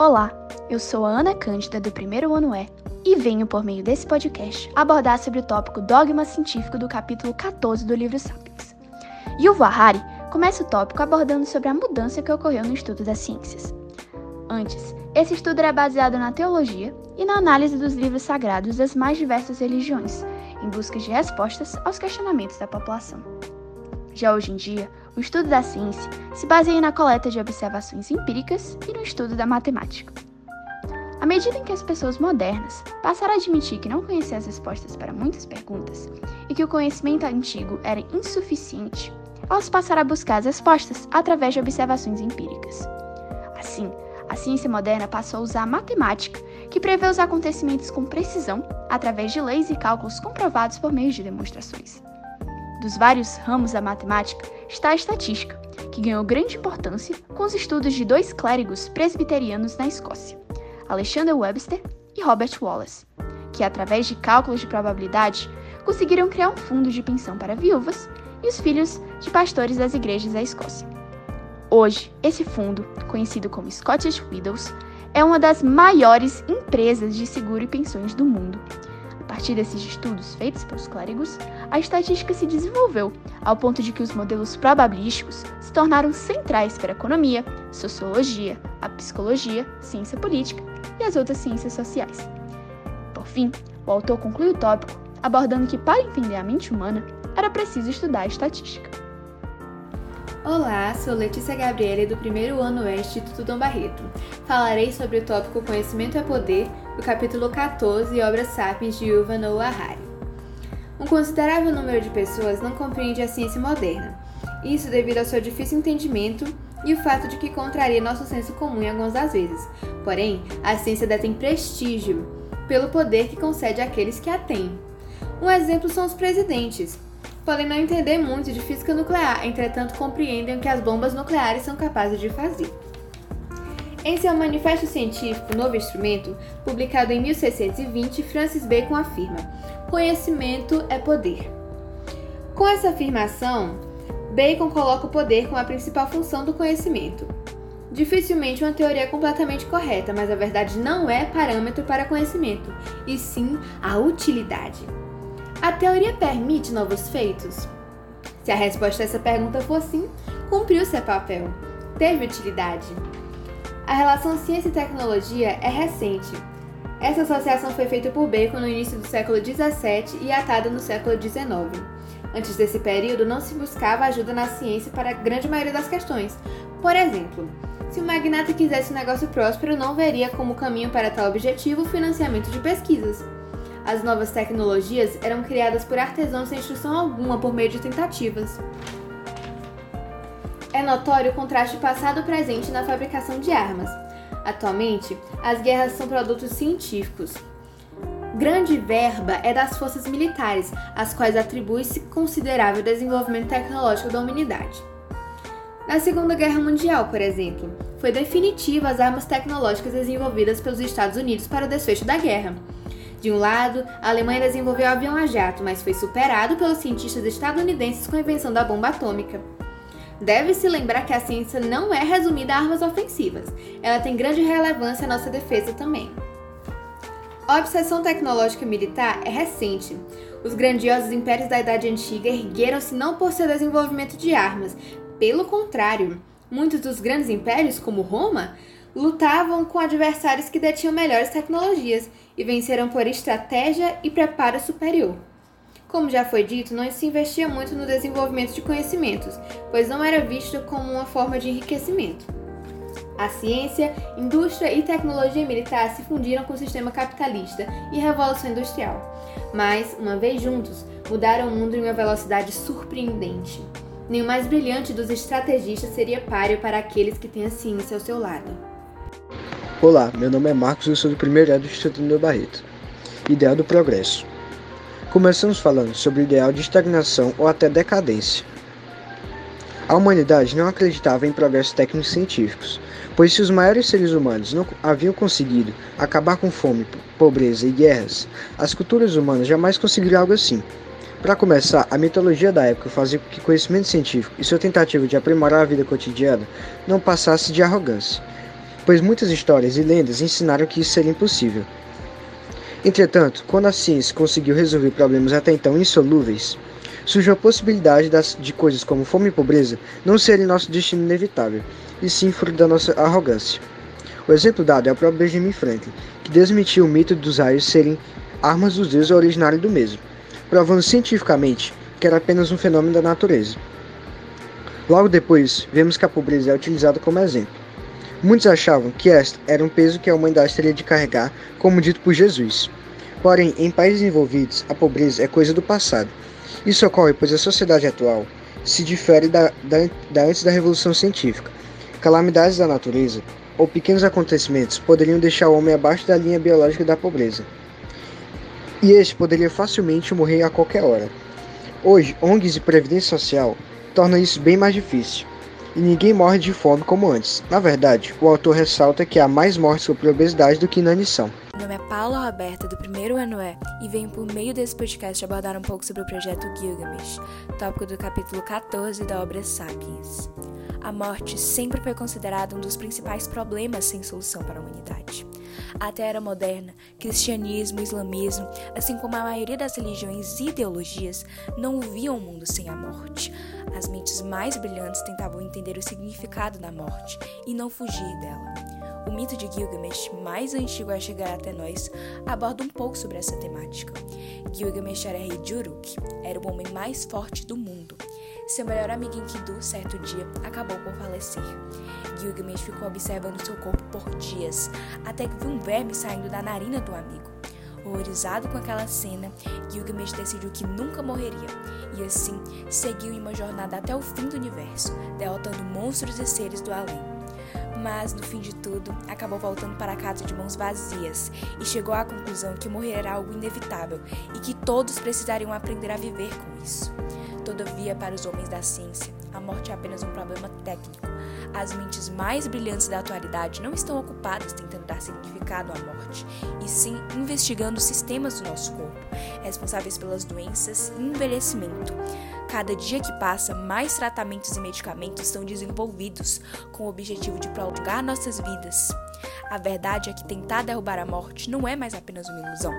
Olá, eu sou a Ana Cândida do primeiro ano E e venho, por meio desse podcast, abordar sobre o tópico Dogma Científico do capítulo 14 do livro Sapiens. Yuval Harari começa o tópico abordando sobre a mudança que ocorreu no estudo das ciências. Antes, esse estudo era baseado na teologia e na análise dos livros sagrados das mais diversas religiões, em busca de respostas aos questionamentos da população. Já hoje em dia, o estudo da ciência se baseia na coleta de observações empíricas e no estudo da matemática. À medida em que as pessoas modernas passaram a admitir que não conheciam as respostas para muitas perguntas e que o conhecimento antigo era insuficiente, elas passaram a buscar as respostas através de observações empíricas. Assim, a ciência moderna passou a usar a matemática, que prevê os acontecimentos com precisão através de leis e cálculos comprovados por meio de demonstrações. Dos vários ramos da matemática está a estatística, que ganhou grande importância com os estudos de dois clérigos presbiterianos na Escócia, Alexander Webster e Robert Wallace, que, através de cálculos de probabilidade, conseguiram criar um fundo de pensão para viúvas e os filhos de pastores das igrejas da Escócia. Hoje, esse fundo, conhecido como Scottish Widows, é uma das maiores empresas de seguro e pensões do mundo. Partir desses estudos feitos pelos clérigos, a estatística se desenvolveu ao ponto de que os modelos probabilísticos se tornaram centrais para a economia, sociologia, a psicologia, ciência política e as outras ciências sociais. Por fim, o autor conclui o tópico abordando que, para entender a mente humana, era preciso estudar a estatística. Olá, sou Letícia Gabriele do primeiro ano Oeste Instituto Dom Barreto. Falarei sobre o tópico Conhecimento é Poder, do capítulo 14, Obras Sapiens de Yuval Noah Harari. Um considerável número de pessoas não compreende a ciência moderna, isso devido ao seu difícil entendimento e o fato de que contraria nosso senso comum em algumas das vezes. Porém, a ciência detém prestígio pelo poder que concede àqueles que a têm. Um exemplo são os presidentes, podem não entender muito de física nuclear, entretanto compreendem o que as bombas nucleares são capazes de fazer. Em seu Manifesto Científico Novo Instrumento, publicado em 1620, Francis Bacon afirma: Conhecimento é poder. Com essa afirmação, Bacon coloca o poder como a principal função do conhecimento. Dificilmente uma teoria é completamente correta, mas a verdade não é parâmetro para conhecimento, e sim a utilidade. A teoria permite novos feitos? Se a resposta a essa pergunta for sim, cumpriu seu papel. Teve utilidade. A relação ciência e tecnologia é recente. Essa associação foi feita por Bacon no início do século XVII e atada no século XIX. Antes desse período, não se buscava ajuda na ciência para a grande maioria das questões. Por exemplo, se o magnata quisesse um negócio próspero, não veria como caminho para tal objetivo o financiamento de pesquisas. As novas tecnologias eram criadas por artesãos sem instrução alguma por meio de tentativas. É notório o contraste passado-presente na fabricação de armas. Atualmente, as guerras são produtos científicos. Grande verba é das forças militares, às quais atribui-se considerável desenvolvimento tecnológico da humanidade. Na Segunda Guerra Mundial, por exemplo, foi definitiva as armas tecnológicas desenvolvidas pelos Estados Unidos para o desfecho da guerra. De um lado, a Alemanha desenvolveu o avião a jato, mas foi superado pelos cientistas estadunidenses com a invenção da bomba atômica. Deve-se lembrar que a ciência não é resumida a armas ofensivas, ela tem grande relevância à nossa defesa também. A obsessão tecnológica militar é recente. Os grandiosos impérios da Idade Antiga ergueram-se não por seu desenvolvimento de armas, pelo contrário, muitos dos grandes impérios, como Roma, lutavam com adversários que detinham melhores tecnologias e venceram por estratégia e preparo superior. Como já foi dito, não se investia muito no desenvolvimento de conhecimentos, pois não era visto como uma forma de enriquecimento. A ciência, indústria e tecnologia militar se fundiram com o sistema capitalista e revolução industrial, mas, uma vez juntos, mudaram o mundo em uma velocidade surpreendente. Nem o mais brilhante dos estrategistas seria páreo para aqueles que têm a ciência ao seu lado. Olá, meu nome é Marcos e sou do primeiro ano do Instituto Meu Barreto. Ideal do progresso. Começamos falando sobre o ideal de estagnação ou até decadência. A humanidade não acreditava em progressos técnicos científicos, pois se os maiores seres humanos não haviam conseguido acabar com fome, pobreza e guerras, as culturas humanas jamais conseguiriam algo assim. Para começar, a mitologia da época fazia com que conhecimento científico e sua tentativa de aprimorar a vida cotidiana não passasse de arrogância pois muitas histórias e lendas ensinaram que isso seria impossível. Entretanto, quando a ciência conseguiu resolver problemas até então insolúveis, surgiu a possibilidade das, de coisas como fome e pobreza não serem nosso destino inevitável, e sim fruto da nossa arrogância. O exemplo dado é o próprio Benjamin Franklin, que desmentiu o mito dos raios serem armas dos deuses originários do mesmo, provando cientificamente que era apenas um fenômeno da natureza. Logo depois, vemos que a pobreza é utilizada como exemplo. Muitos achavam que esta era um peso que a humanidade teria de carregar, como dito por Jesus. Porém, em países envolvidos, a pobreza é coisa do passado. Isso ocorre pois a sociedade atual se difere da, da, da antes da Revolução Científica. Calamidades da natureza ou pequenos acontecimentos poderiam deixar o homem abaixo da linha biológica da pobreza. E este poderia facilmente morrer a qualquer hora. Hoje, ONGs e Previdência Social tornam isso bem mais difícil. E ninguém morre de fome como antes. Na verdade, o autor ressalta que há mais mortes por obesidade do que inanição. Meu nome é Paula Roberta, do primeiro ano é, e venho por meio desse podcast abordar um pouco sobre o projeto Gilgamesh, tópico do capítulo 14 da obra Sapiens. A morte sempre foi considerada um dos principais problemas sem solução para a humanidade. Até a era moderna, cristianismo, islamismo, assim como a maioria das religiões e ideologias, não viam o mundo sem a morte. As mentes mais brilhantes tentavam entender o significado da morte e não fugir dela. O mito de Gilgamesh, mais antigo a chegar até nós, aborda um pouco sobre essa temática. Gilgamesh era rei de Uruk, era o homem mais forte do mundo. Seu melhor amigo Enkidu, certo dia, acabou por falecer. Gilgamesh ficou observando seu corpo por dias, até que viu um verme saindo da narina do amigo. Horrorizado com aquela cena, Gilgamesh decidiu que nunca morreria, e assim seguiu em uma jornada até o fim do universo, derrotando monstros e seres do além. Mas, no fim de tudo, acabou voltando para casa de mãos vazias e chegou à conclusão que morrer era algo inevitável e que todos precisariam aprender a viver com isso. Todavia, para os homens da ciência, a morte é apenas um problema técnico. As mentes mais brilhantes da atualidade não estão ocupadas tentando dar significado à morte, e sim investigando os sistemas do nosso corpo, responsáveis pelas doenças e envelhecimento. Cada dia que passa, mais tratamentos e medicamentos são desenvolvidos com o objetivo de prolongar nossas vidas. A verdade é que tentar derrubar a morte não é mais apenas uma ilusão.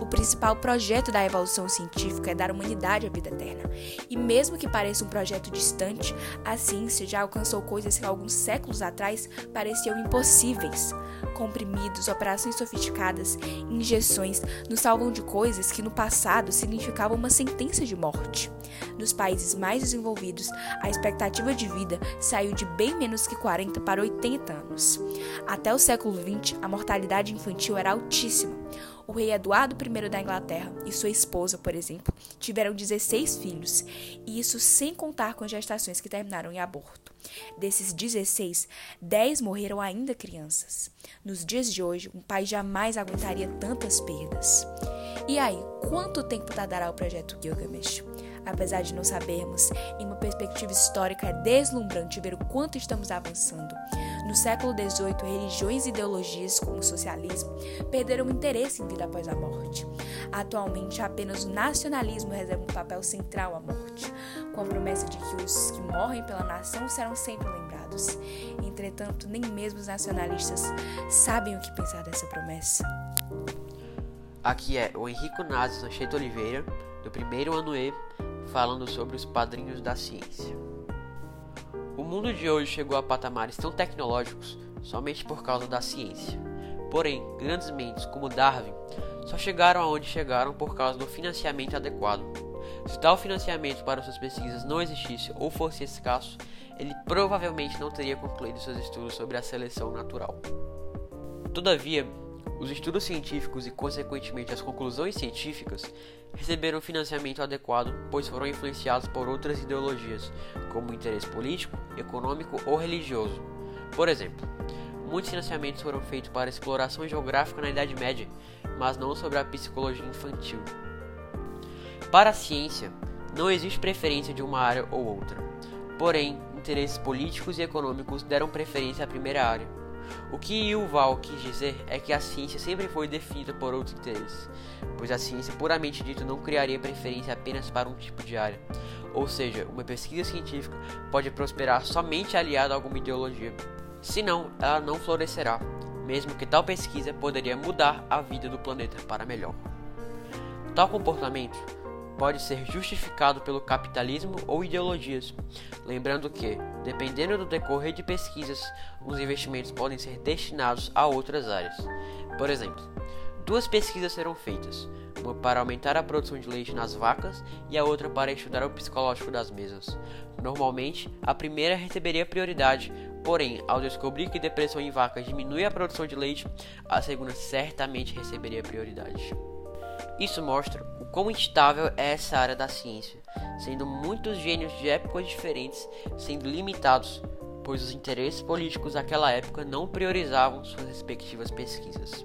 O principal projeto da evolução científica é dar humanidade à vida eterna. E mesmo que pareça um projeto distante, a ciência já alcançou coisas que alguns séculos atrás pareciam impossíveis. Comprimidos, operações sofisticadas, injeções nos salvam de coisas que no passado significavam uma sentença de morte. Nos países mais desenvolvidos, a expectativa de vida saiu de bem menos que 40 para 80 anos. Até o século XX, a mortalidade infantil era altíssima. O rei Eduardo I da Inglaterra e sua esposa, por exemplo, tiveram 16 filhos, e isso sem contar com as gestações que terminaram em aborto. Desses 16, 10 morreram ainda crianças. Nos dias de hoje, um país jamais aguentaria tantas perdas. E aí, quanto tempo tardará o projeto Gilgamesh? Apesar de não sabermos, em uma perspectiva histórica é deslumbrante ver o quanto estamos avançando. No século XVIII, religiões e ideologias como o socialismo perderam interesse em vida após a morte. Atualmente, apenas o nacionalismo reserva um papel central à morte, com a promessa de que os que morrem pela nação serão sempre lembrados. Entretanto, nem mesmo os nacionalistas sabem o que pensar dessa promessa. Aqui é o Henrico Nazi Sancheto Oliveira, do primeiro ano E, falando sobre os padrinhos da ciência. O mundo de hoje chegou a patamares tão tecnológicos somente por causa da ciência. Porém, grandes mentes como Darwin só chegaram aonde chegaram por causa do financiamento adequado. Se tal financiamento para suas pesquisas não existisse ou fosse escasso, ele provavelmente não teria concluído seus estudos sobre a seleção natural. Todavia, os estudos científicos e, consequentemente, as conclusões científicas receberam financiamento adequado, pois foram influenciados por outras ideologias, como interesse político, econômico ou religioso. Por exemplo, muitos financiamentos foram feitos para exploração geográfica na Idade Média, mas não sobre a psicologia infantil. Para a ciência, não existe preferência de uma área ou outra. Porém, interesses políticos e econômicos deram preferência à primeira área o que Yuval quis dizer é que a ciência sempre foi definida por outros interesses, pois a ciência puramente dita não criaria preferência apenas para um tipo de área. Ou seja, uma pesquisa científica pode prosperar somente aliada a alguma ideologia. senão ela não florescerá, mesmo que tal pesquisa poderia mudar a vida do planeta para melhor. Tal comportamento pode ser justificado pelo capitalismo ou ideologias, lembrando que, dependendo do decorrer de pesquisas, os investimentos podem ser destinados a outras áreas. Por exemplo, duas pesquisas serão feitas, uma para aumentar a produção de leite nas vacas e a outra para estudar o psicológico das mesmas. Normalmente, a primeira receberia prioridade, porém, ao descobrir que depressão em vacas diminui a produção de leite, a segunda certamente receberia prioridade. Isso mostra o quão instável é essa área da ciência, sendo muitos gênios de épocas diferentes sendo limitados, pois os interesses políticos daquela época não priorizavam suas respectivas pesquisas.